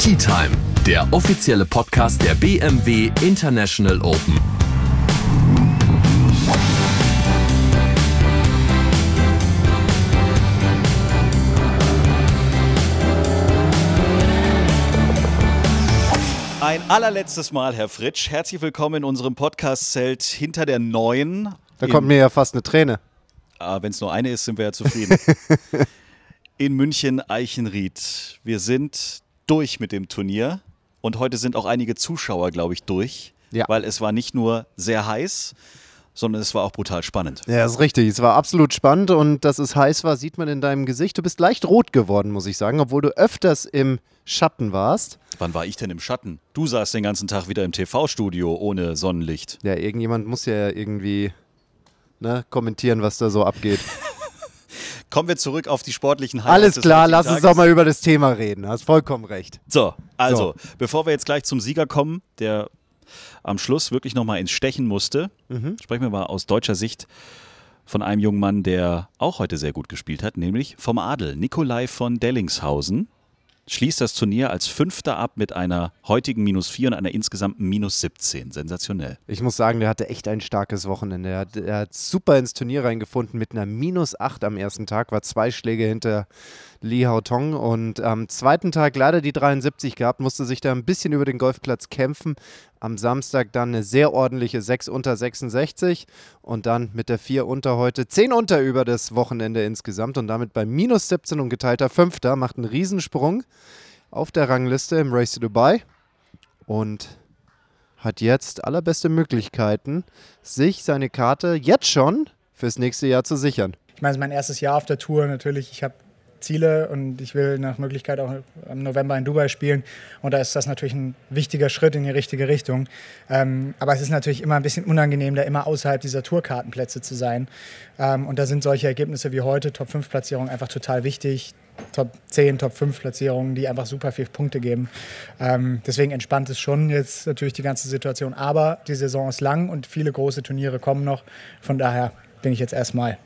Tea Time, der offizielle Podcast der BMW International Open. Ein allerletztes Mal, Herr Fritsch. Herzlich willkommen in unserem Podcast-Zelt hinter der neuen. Da kommt mir ja fast eine Träne. Ah, Wenn es nur eine ist, sind wir ja zufrieden. in München Eichenried. Wir sind durch mit dem Turnier und heute sind auch einige Zuschauer, glaube ich, durch, Ja. weil es war nicht nur sehr heiß, sondern es war auch brutal spannend. Ja, ist richtig. Es war absolut spannend und dass es heiß war, sieht man in deinem Gesicht. Du bist leicht rot geworden, muss ich sagen, obwohl du öfters im Schatten warst. Wann war ich denn im Schatten? Du saßt den ganzen Tag wieder im TV-Studio ohne Sonnenlicht. Ja, irgendjemand muss ja irgendwie ne, kommentieren, was da so abgeht. Kommen wir zurück auf die sportlichen Highlights. Alles klar, lass uns doch mal über das Thema reden. Hast vollkommen recht. So, also, bevor wir jetzt gleich zum Sieger kommen, der am Schluss wirklich nochmal ins Stechen musste, sprechen wir mal aus deutscher Sicht von einem jungen Mann, der auch heute sehr gut gespielt hat, nämlich vom Adel. Nikolai von Dellingshausen schließt das Turnier als Fünfter ab mit einer heutigen Minus 4 und einer insgesamten Minus 17. Sensationell. Ich muss sagen, der hatte echt ein starkes Wochenende. Er hat, er hat super ins Turnier reingefunden mit einer Minus 8 am ersten Tag, war zwei Schläge hinter Li Haotong und am zweiten Tag leider die 73 gehabt, musste sich da ein bisschen über den Golfplatz kämpfen. Am Samstag dann eine sehr ordentliche 6 unter 66 und dann mit der 4 unter heute 10 unter über das Wochenende insgesamt und damit bei minus 17 und geteilter Fünfter, macht einen Riesensprung auf der Rangliste im Race to Dubai und hat jetzt allerbeste Möglichkeiten, sich seine Karte jetzt schon fürs nächste Jahr zu sichern. Ich meine, es ist mein erstes Jahr auf der Tour. Natürlich, ich habe Ziele und ich will nach Möglichkeit auch im November in Dubai spielen. Und da ist das natürlich ein wichtiger Schritt in die richtige Richtung. Ähm, aber es ist natürlich immer ein bisschen unangenehm, da immer außerhalb dieser Tourkartenplätze zu sein. Ähm, und da sind solche Ergebnisse wie heute, Top-5-Platzierung, einfach total wichtig. Top 10, Top 5 Platzierungen, die einfach super viel Punkte geben. Ähm, deswegen entspannt es schon jetzt natürlich die ganze Situation. Aber die Saison ist lang und viele große Turniere kommen noch. Von daher bin ich jetzt erstmal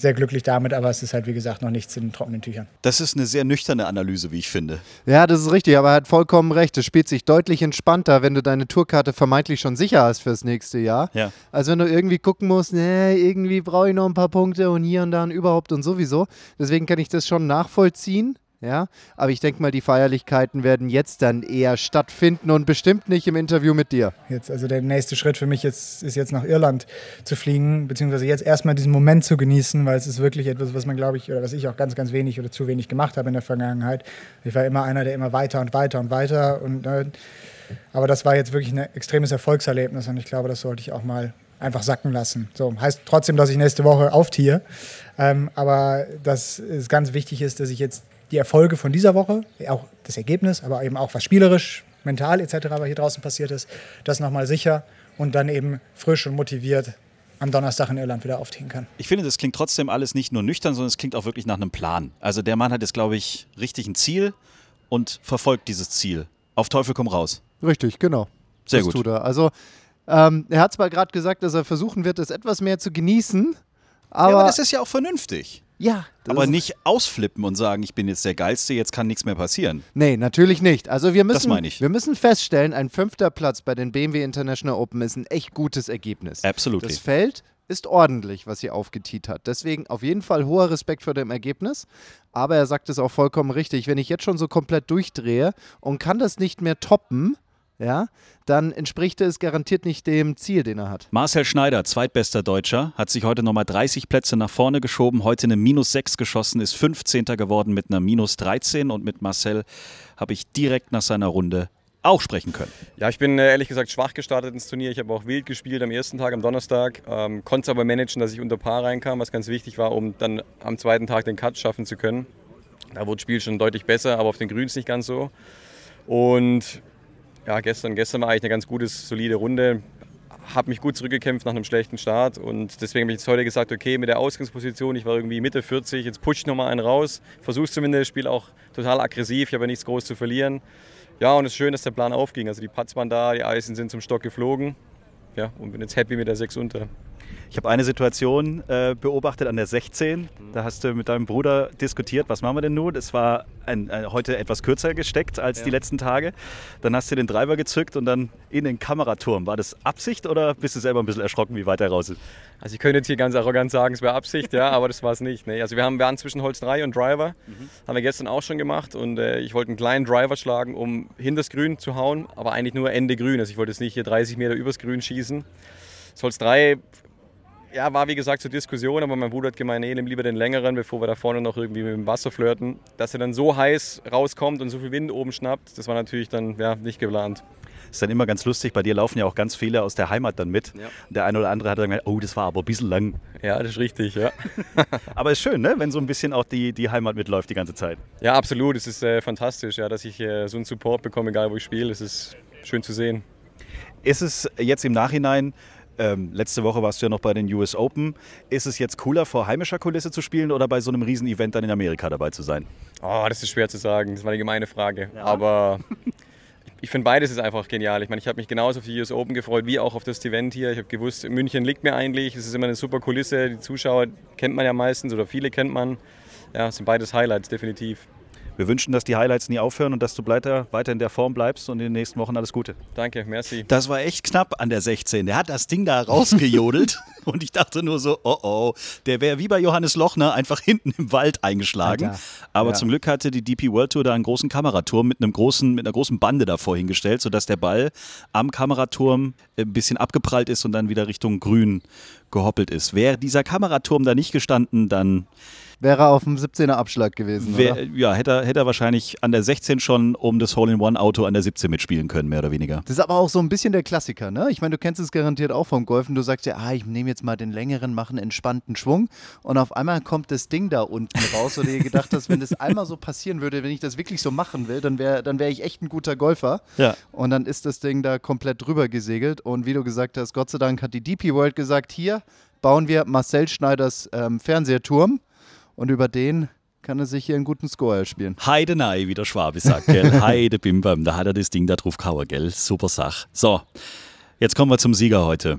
sehr glücklich damit, aber es ist halt wie gesagt noch nichts in trockenen Tüchern. Das ist eine sehr nüchterne Analyse, wie ich finde. Ja, das ist richtig, aber er hat vollkommen recht. Es spielt sich deutlich entspannter, wenn du deine Tourkarte vermeintlich schon sicher hast fürs nächste Jahr. Ja. Als wenn du irgendwie gucken musst, nee, irgendwie brauche ich noch ein paar Punkte und hier und da und überhaupt und sowieso. Deswegen kann ich das schon nachvollziehen. Ja, aber ich denke mal, die Feierlichkeiten werden jetzt dann eher stattfinden und bestimmt nicht im Interview mit dir. Jetzt, also der nächste Schritt für mich jetzt, ist jetzt nach Irland zu fliegen, beziehungsweise jetzt erstmal diesen Moment zu genießen, weil es ist wirklich etwas, was man, glaube ich, oder was ich auch ganz, ganz wenig oder zu wenig gemacht habe in der Vergangenheit. Ich war immer einer, der immer weiter und weiter und weiter und äh, aber das war jetzt wirklich ein extremes Erfolgserlebnis und ich glaube, das sollte ich auch mal einfach sacken lassen. So, heißt trotzdem, dass ich nächste Woche auftiere, ähm, aber dass es ganz wichtig ist, dass ich jetzt die Erfolge von dieser Woche, auch das Ergebnis, aber eben auch was spielerisch, mental etc., was hier draußen passiert ist, das nochmal sicher und dann eben frisch und motiviert am Donnerstag in Irland wieder aufziehen kann. Ich finde, das klingt trotzdem alles nicht nur nüchtern, sondern es klingt auch wirklich nach einem Plan. Also der Mann hat jetzt, glaube ich, richtig ein Ziel und verfolgt dieses Ziel. Auf Teufel komm raus. Richtig, genau. Sehr das gut. tut er. Also, ähm, er hat zwar gerade gesagt, dass er versuchen wird, es etwas mehr zu genießen, aber, ja, aber das ist ja auch vernünftig. Ja, Aber nicht ausflippen und sagen, ich bin jetzt der Geilste, jetzt kann nichts mehr passieren. Nee, natürlich nicht. Also wir müssen, wir müssen feststellen, ein fünfter Platz bei den BMW International Open ist ein echt gutes Ergebnis. Absolutely. Das Feld ist ordentlich, was sie aufgetiet hat. Deswegen auf jeden Fall hoher Respekt vor dem Ergebnis. Aber er sagt es auch vollkommen richtig. Wenn ich jetzt schon so komplett durchdrehe und kann das nicht mehr toppen, ja, dann entspricht es garantiert nicht dem Ziel, den er hat. Marcel Schneider, zweitbester Deutscher, hat sich heute nochmal 30 Plätze nach vorne geschoben, heute eine Minus 6 geschossen, ist 15. geworden mit einer Minus 13 und mit Marcel habe ich direkt nach seiner Runde auch sprechen können. Ja, ich bin äh, ehrlich gesagt schwach gestartet ins Turnier. Ich habe auch wild gespielt am ersten Tag, am Donnerstag. Ähm, konnte es aber managen, dass ich unter Paar reinkam, was ganz wichtig war, um dann am zweiten Tag den Cut schaffen zu können. Da wurde das Spiel schon deutlich besser, aber auf den Grüns nicht ganz so. Und ja, gestern, gestern war eigentlich eine ganz gute, solide Runde. Habe mich gut zurückgekämpft nach einem schlechten Start und deswegen habe ich jetzt heute gesagt, okay, mit der Ausgangsposition, ich war irgendwie Mitte 40, jetzt push nochmal einen raus, versuch's zumindest, Spiel auch total aggressiv, ich habe ja nichts groß zu verlieren. Ja, und es ist schön, dass der Plan aufging. Also die Putts waren da, die Eisen sind zum Stock geflogen. Ja, und bin jetzt happy mit der 6 unter. Ich habe eine Situation äh, beobachtet an der 16. Da hast du mit deinem Bruder diskutiert, was machen wir denn nun? Es war ein, ein, heute etwas kürzer gesteckt als ja. die letzten Tage. Dann hast du den Driver gezückt und dann in den Kameraturm. War das Absicht oder bist du selber ein bisschen erschrocken, wie weit er raus ist? Also ich könnte jetzt hier ganz arrogant sagen, es wäre Absicht, ja, aber das war es nicht. Nee. Also wir haben, wir waren zwischen Holz 3 und Driver, mhm. haben wir gestern auch schon gemacht und äh, ich wollte einen kleinen Driver schlagen, um hinter das Grün zu hauen, aber eigentlich nur Ende Grün. Also ich wollte jetzt nicht hier 30 Meter übers Grün schießen. Das Holz 3 ja, war wie gesagt zur Diskussion, aber mein Bruder hat gemeint, nee, nimm lieber den längeren, bevor wir da vorne noch irgendwie mit dem Wasser flirten. Dass er dann so heiß rauskommt und so viel Wind oben schnappt, das war natürlich dann ja, nicht geplant. Ist dann immer ganz lustig, bei dir laufen ja auch ganz viele aus der Heimat dann mit. Ja. Der eine oder andere hat dann gesagt, oh, das war aber ein bisschen lang. Ja, das ist richtig, ja. aber ist schön, ne? wenn so ein bisschen auch die, die Heimat mitläuft die ganze Zeit. Ja, absolut. Es ist äh, fantastisch, ja, dass ich äh, so einen Support bekomme, egal wo ich spiele. Es ist schön zu sehen. Ist es jetzt im Nachhinein ähm, letzte Woche warst du ja noch bei den US Open. Ist es jetzt cooler, vor heimischer Kulisse zu spielen oder bei so einem Riesen-Event dann in Amerika dabei zu sein? Oh, das ist schwer zu sagen. Das war eine gemeine Frage. Ja. Aber ich finde beides ist einfach genial. Ich meine, ich habe mich genauso auf die US Open gefreut, wie auch auf das Event hier. Ich habe gewusst, München liegt mir eigentlich. Es ist immer eine super Kulisse. Die Zuschauer kennt man ja meistens oder viele kennt man. Ja, es sind beides Highlights, definitiv. Wir wünschen, dass die Highlights nie aufhören und dass du weiter, weiter in der Form bleibst und in den nächsten Wochen alles Gute. Danke, merci. Das war echt knapp an der 16. Der hat das Ding da rausgejodelt und ich dachte nur so, oh oh, der wäre wie bei Johannes Lochner einfach hinten im Wald eingeschlagen. Alter. Aber ja. zum Glück hatte die DP World Tour da einen großen Kameraturm mit, einem großen, mit einer großen Bande davor hingestellt, sodass der Ball am Kameraturm ein bisschen abgeprallt ist und dann wieder Richtung Grün gehoppelt ist. Wäre dieser Kameraturm da nicht gestanden, dann wäre auf dem 17er Abschlag gewesen. Wär, ja, hätte er, hätte er wahrscheinlich an der 16 schon um das Hole-in-One-Auto an der 17 mitspielen können, mehr oder weniger. Das ist aber auch so ein bisschen der Klassiker, ne? Ich meine, du kennst es garantiert auch vom Golfen. Du sagst ja, ah, ich nehme jetzt mal den längeren, mache einen entspannten Schwung und auf einmal kommt das Ding da unten raus, wo du dir gedacht hast, wenn das einmal so passieren würde, wenn ich das wirklich so machen will, dann wäre dann wär ich echt ein guter Golfer. Ja. Und dann ist das Ding da komplett drüber gesegelt und wie du gesagt hast, Gott sei Dank hat die DP World gesagt, hier bauen wir Marcel Schneiders ähm, Fernsehturm und über den kann er sich hier einen guten Score erspielen. Heide nein, wie der Schwabe sagt, gell? Heide Bimbam, da hat er das Ding da drauf kauer, gell? Super Sach. So, jetzt kommen wir zum Sieger heute.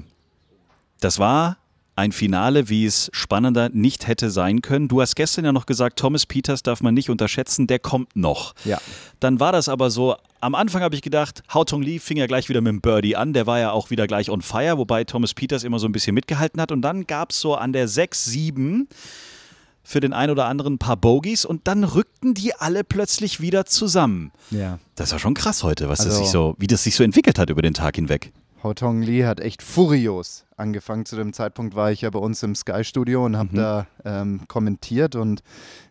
Das war ein Finale, wie es spannender nicht hätte sein können. Du hast gestern ja noch gesagt, Thomas Peters darf man nicht unterschätzen, der kommt noch. Ja. Dann war das aber so, am Anfang habe ich gedacht, Hao Tong Lee fing ja gleich wieder mit dem Birdie an, der war ja auch wieder gleich on fire, wobei Thomas Peters immer so ein bisschen mitgehalten hat. Und dann gab es so an der 6, 7 für den einen oder anderen ein paar Bogies und dann rückten die alle plötzlich wieder zusammen. Ja. Das war schon krass heute, was also, das sich so, wie das sich so entwickelt hat über den Tag hinweg. Tong Lee hat echt furios angefangen. Zu dem Zeitpunkt war ich ja bei uns im Sky-Studio und habe mhm. da ähm, kommentiert und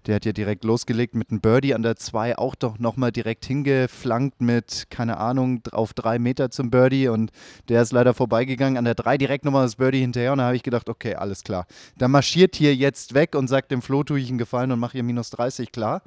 der hat ja direkt losgelegt mit einem Birdie an der 2 auch doch nochmal direkt hingeflankt mit, keine Ahnung, auf drei Meter zum Birdie und der ist leider vorbeigegangen. An der 3 direkt nochmal das Birdie hinterher und da habe ich gedacht, okay, alles klar. Der marschiert hier jetzt weg und sagt dem Flo, tue ich einen Gefallen und mache hier minus 30, klar.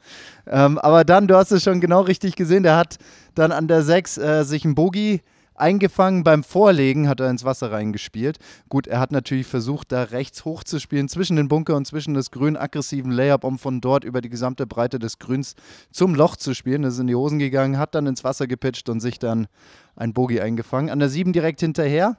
Ähm, aber dann, du hast es schon genau richtig gesehen, der hat dann an der 6 äh, sich ein Bogey Eingefangen beim Vorlegen hat er ins Wasser reingespielt. Gut, er hat natürlich versucht, da rechts hoch zu spielen, zwischen den Bunker und zwischen das Grün, aggressiven Layup, um von dort über die gesamte Breite des Grüns zum Loch zu spielen. Das ist in die Hosen gegangen, hat dann ins Wasser gepitcht und sich dann ein Bogie eingefangen. An der 7 direkt hinterher.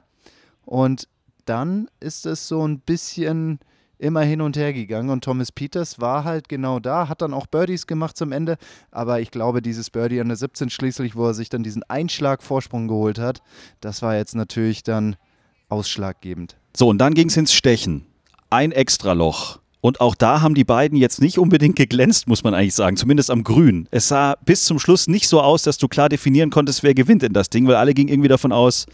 Und dann ist es so ein bisschen immer hin und her gegangen und Thomas Peters war halt genau da, hat dann auch Birdies gemacht zum Ende, aber ich glaube, dieses Birdie an der 17 schließlich, wo er sich dann diesen Einschlag-Vorsprung geholt hat, das war jetzt natürlich dann ausschlaggebend. So, und dann ging es ins Stechen. Ein Extraloch. Und auch da haben die beiden jetzt nicht unbedingt geglänzt, muss man eigentlich sagen, zumindest am Grün. Es sah bis zum Schluss nicht so aus, dass du klar definieren konntest, wer gewinnt in das Ding, weil alle gingen irgendwie davon aus,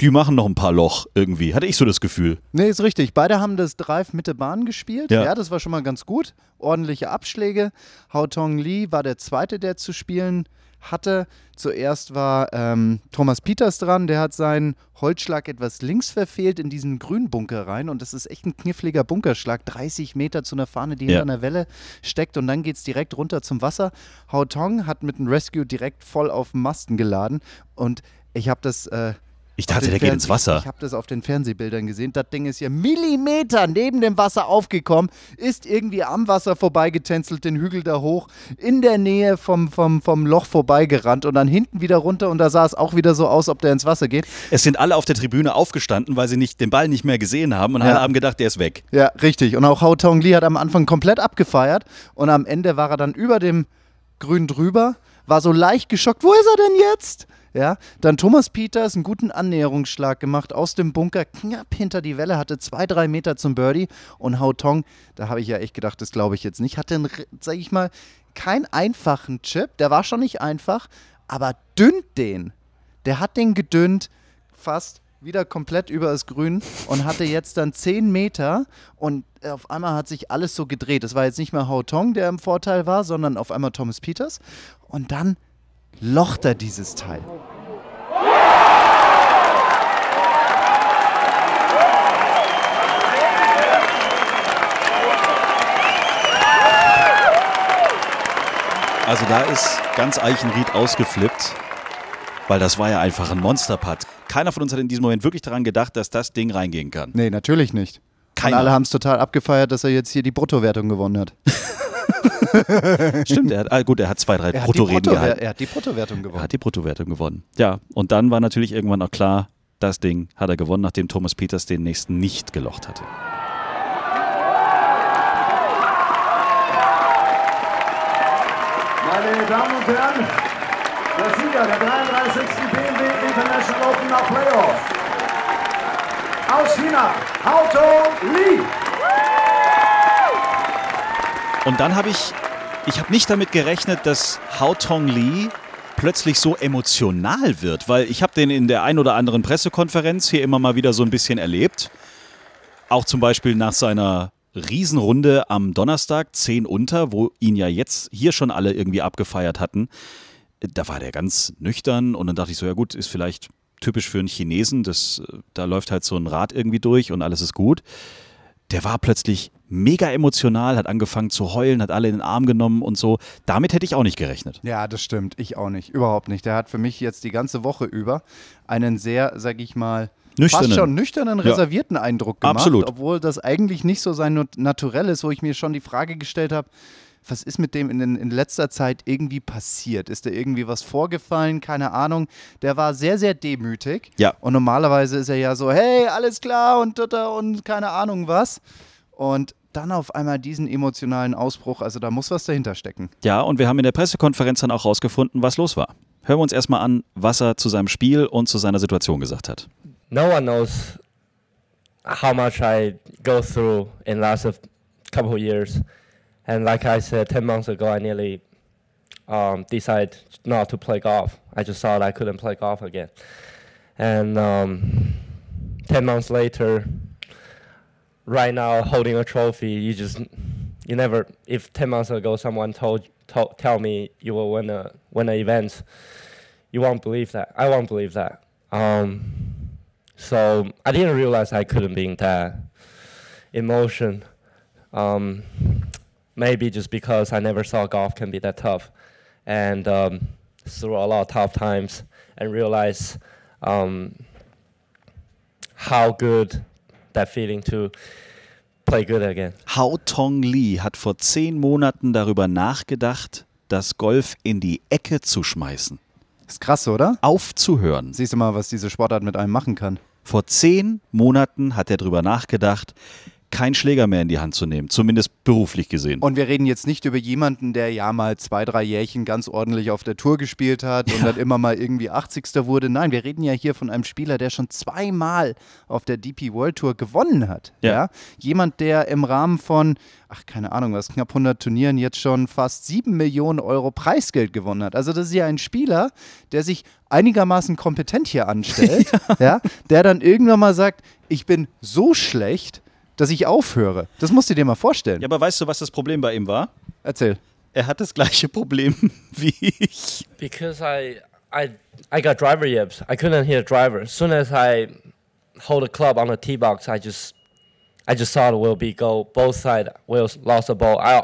die machen noch ein paar Loch irgendwie. Hatte ich so das Gefühl. Nee, ist richtig. Beide haben das Drive Mitte Bahn gespielt. Ja. ja, das war schon mal ganz gut. Ordentliche Abschläge. Hao Tong Lee war der Zweite, der zu spielen hatte. Zuerst war ähm, Thomas Peters dran, der hat seinen Holzschlag etwas links verfehlt in diesen Grünbunker rein und das ist echt ein kniffliger Bunkerschlag, 30 Meter zu einer Fahne, die ja. hinter einer Welle steckt und dann geht es direkt runter zum Wasser. Hao Tong hat mit dem Rescue direkt voll auf den Masten geladen und ich habe das äh, Ich dachte, der den geht ins Wasser. Ich habe das auf den Fernsehbildern gesehen. Das Ding ist ja Millimeter neben dem Wasser aufgekommen, ist irgendwie am Wasser vorbeigetänzelt, den Hügel da hoch, in der Nähe vom, vom, vom Loch vorbeigerannt und dann hinten wieder runter und da sah es auch wieder so aus, ob der ins Wasser geht. Es sind alle auf der Tribüne aufgestanden, weil sie nicht, den Ball nicht mehr gesehen haben und Ja. alle haben gedacht, der ist weg. Ja, richtig. Und auch Hao Tong Li hat am Anfang komplett abgefeiert und am Ende war er dann über dem Grün drüber, war so leicht geschockt. Wo ist er denn jetzt? Ja, dann Thomas Peters einen guten Annäherungsschlag gemacht aus dem Bunker, knapp hinter die Welle, hatte zwei, drei Meter zum Birdie und Hao Tong, da habe ich ja echt gedacht, das glaube ich jetzt nicht, hatte, einen, sag ich mal, keinen einfachen Chip, der war schon nicht einfach, aber dünnt den. Der hat den gedünnt, fast wieder komplett über das Grün und hatte jetzt dann 10 Meter und auf einmal hat sich alles so gedreht. Es war jetzt nicht mehr Hao Tong, der im Vorteil war, sondern auf einmal Thomas Peters und dann locht er dieses Teil. Also da ist ganz Eichenried ausgeflippt, weil das war ja einfach ein Monsterputt. Keiner von uns hat in diesem Moment wirklich daran gedacht, dass das Ding reingehen kann. Nee, natürlich nicht. Keiner. Und alle haben es total abgefeiert, dass er jetzt hier die Bruttowertung gewonnen hat. Stimmt, er hat, ah, gut, er hat zwei, drei Er hat, die, Bruttoreden Bruttower gehalten. er hat die Bruttowertung Er gewonnen. hat die Bruttowertung gewonnen. Ja, und dann war natürlich irgendwann auch klar, das Ding hat er gewonnen, nachdem Thomas Peters den nächsten nicht gelocht hatte. Meine Damen und Herren, der Sieger der 33. BMW International Open nach Playoff. Aus China, Hauto Lee. Und dann habe ich, ich habe nicht damit gerechnet, dass Hao Tong Lee plötzlich so emotional wird, weil ich habe den in der ein oder anderen Pressekonferenz hier immer mal wieder so ein bisschen erlebt. Auch zum Beispiel nach seiner Riesenrunde am Donnerstag, 10 unter, wo ihn ja jetzt hier schon alle irgendwie abgefeiert hatten. Da war der ganz nüchtern und dann dachte ich so, ja gut, ist vielleicht typisch für einen Chinesen, das, da läuft halt so ein Rad irgendwie durch und alles ist gut der war plötzlich mega emotional, hat angefangen zu heulen, hat alle in den Arm genommen und so. Damit hätte ich auch nicht gerechnet. Ja, das stimmt. Ich auch nicht. Überhaupt nicht. Der hat für mich jetzt die ganze Woche über einen sehr, sag ich mal, Nüchternen. fast schon nüchternen, Ja. reservierten Eindruck gemacht. Absolut. Obwohl das eigentlich nicht so sein Nat- Naturell ist, wo ich mir schon die Frage gestellt habe, was ist mit dem in, in letzter Zeit irgendwie passiert? Ist da irgendwie was vorgefallen? Keine Ahnung. Der war sehr, sehr demütig. Ja. Und normalerweise ist er ja so, hey, alles klar und, und, und keine Ahnung was. Und dann auf einmal diesen emotionalen Ausbruch, also da muss was dahinter stecken. Ja, und wir haben in der Pressekonferenz dann auch rausgefunden, was los war. Hören wir uns erstmal an, was er zu seinem Spiel und zu seiner Situation gesagt hat. no one knows how much I go through in the last couple of years. And like I said, 10 months ago, I nearly um, decided not to play golf. I just thought I couldn't play golf again. And um, 10 months later, right now, holding a trophy, you just, you never, if 10 months ago someone told, told tell me you will win a, win an event, you won't believe that. I won't believe that. Um, so I didn't realize I couldn't be in that emotion. Um, maybe just because I never saw golf can be that tough, and um, through a lot of tough times, and realize um, how good that feeling to play good again. Hao Tong Lee hat vor zehn Monaten darüber nachgedacht, das Golf in die Ecke zu schmeißen. Ist krass, oder? Aufzuhören. Siehst du mal, was diese Sportart mit einem machen kann. Vor zehn Monaten hat er darüber nachgedacht, keinen Schläger mehr in die Hand zu nehmen, zumindest beruflich gesehen. Und wir reden jetzt nicht über jemanden, der ja mal zwei, drei Jährchen ganz ordentlich auf der Tour gespielt hat und dann immer mal irgendwie 80. wurde. Nein, wir reden ja hier von einem Spieler, der schon zweimal auf der DP World Tour gewonnen hat. Ja. Ja. Jemand, der im Rahmen von, ach, keine Ahnung, was, knapp 100 Turnieren jetzt schon fast 7 Millionen Euro Preisgeld gewonnen hat. Also, das ist ja ein Spieler, der sich einigermaßen kompetent hier anstellt, ja. der dann irgendwann mal sagt: Ich bin so schlecht, dass ich aufhöre. Das musst du dir mal vorstellen. ja, aber weißt du, was das Problem bei ihm war? Erzähl. Er hat das gleiche Problem wie ich. Because I I I got driver yips. I couldn't hit a driver. As soon as I hold a club on the tee box, I just I just thought it will be go both side will lost the ball. I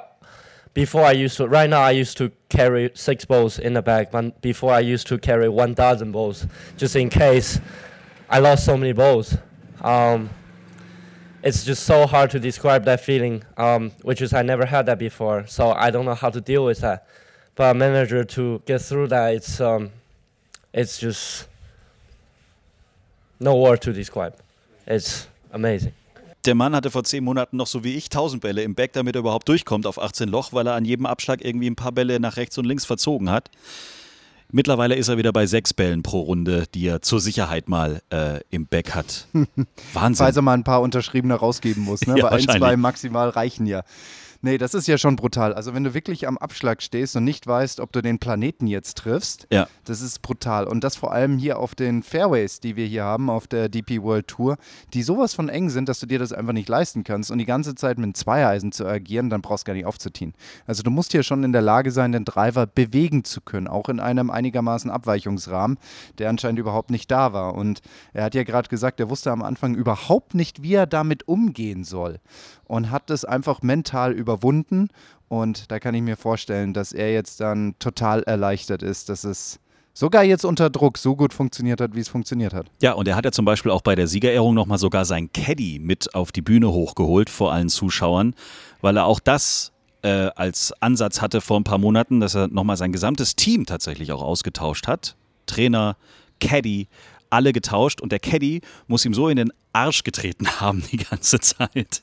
before I used to right now I used to carry six balls in the bag, but before I used to carry one dozen balls just in case I lost so many balls. Um, it's just so hard to describe that feeling, um, which is I never had that before. So I don't know how to deal with that. But a manager to get through that, it's um, it's just no word to describe. It's amazing. Der Mann hatte vor zehn Monaten noch so wie ich 1000 Bälle im Back, damit er überhaupt durchkommt auf 18 Loch, weil er an jedem Abschlag irgendwie ein paar Bälle nach rechts und links verzogen hat. Mittlerweile ist er wieder bei sechs Bällen pro Runde, die er zur Sicherheit mal äh, im Back hat. Wahnsinn. Falls er mal ein paar unterschriebene rausgeben muss, ne? Ja, Weil ein, zwei maximal reichen ja. Nee, das ist ja schon brutal. Also wenn du wirklich am Abschlag stehst und nicht weißt, ob du den Planeten jetzt triffst, Ja. das ist brutal. Und das vor allem hier auf den Fairways, die wir hier haben, auf der DP World Tour, die sowas von eng sind, dass du dir das einfach nicht leisten kannst. Und die ganze Zeit mit Zweieisen zu agieren, dann brauchst du gar nicht aufzutiehen. Also du musst hier schon in der Lage sein, den Driver bewegen zu können, auch in einem einigermaßen Abweichungsrahmen, der anscheinend überhaupt nicht da war. Und er hat ja gerade gesagt, er wusste am Anfang überhaupt nicht, wie er damit umgehen soll. Und hat das einfach mental überwunden. Und da kann ich mir vorstellen, dass er jetzt dann total erleichtert ist, dass es sogar jetzt unter Druck so gut funktioniert hat, wie es funktioniert hat. Ja, und er hat ja zum Beispiel auch bei der Siegerehrung nochmal sogar sein Caddy mit auf die Bühne hochgeholt vor allen Zuschauern, weil er auch das äh, als Ansatz hatte vor ein paar Monaten, dass er nochmal sein gesamtes Team tatsächlich auch ausgetauscht hat. Trainer, Caddy, alle getauscht und der Caddy muss ihm so in den Arsch getreten haben die ganze Zeit,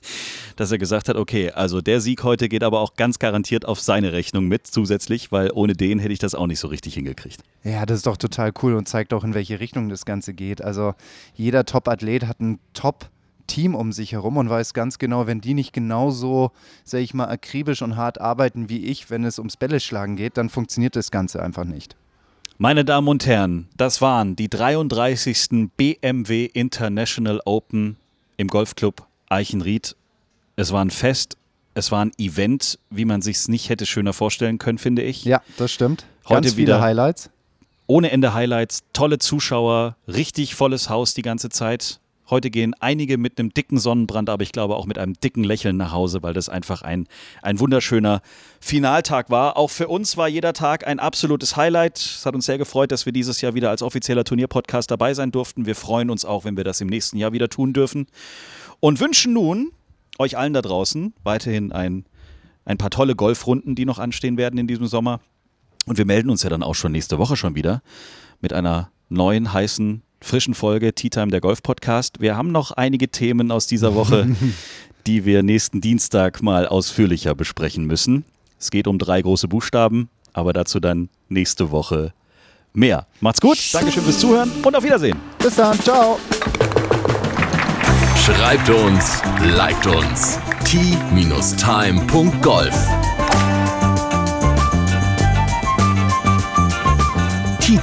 dass er gesagt hat, okay, also der Sieg heute geht aber auch ganz garantiert auf seine Rechnung mit zusätzlich, weil ohne den hätte ich das auch nicht so richtig hingekriegt. Ja, das ist doch total cool und zeigt auch, in welche Richtung das Ganze geht. Also jeder Top-Athlet hat ein Top- Team um sich herum und weiß ganz genau, wenn die nicht genauso, sag ich mal, akribisch und hart arbeiten wie ich, wenn es ums Bälle schlagen geht, dann funktioniert das Ganze einfach nicht. Meine Damen und Herren, das waren die 33. BMW International Open im Golfclub Eichenried. Es war ein Fest, es war ein Event, wie man sich es nicht hätte schöner vorstellen können, finde ich. Ja, das stimmt. Heute Ganz wieder- Highlights. Ohne Ende Highlights, tolle Zuschauer, richtig volles Haus die ganze Zeit. Heute gehen einige mit einem dicken Sonnenbrand, aber ich glaube auch mit einem dicken Lächeln nach Hause, weil das einfach ein, ein wunderschöner Finaltag war. Auch für uns war jeder Tag ein absolutes Highlight. Es hat uns sehr gefreut, dass wir dieses Jahr wieder als offizieller Turnierpodcast dabei sein durften. Wir freuen uns auch, wenn wir das im nächsten Jahr wieder tun dürfen. Und wünschen nun euch allen da draußen weiterhin ein, ein paar tolle Golfrunden, die noch anstehen werden in diesem Sommer. Und wir melden uns ja dann auch schon nächste Woche schon wieder mit einer neuen, heißen, frischen Folge Tea Time der Golf Podcast. Wir haben noch einige Themen aus dieser Woche, die wir nächsten Dienstag mal ausführlicher besprechen müssen. Es geht um drei große Buchstaben, aber dazu dann nächste Woche mehr. Macht's gut, Dankeschön fürs Zuhören und auf Wiedersehen. Bis dann, ciao. Schreibt uns, liked uns. t-time.golf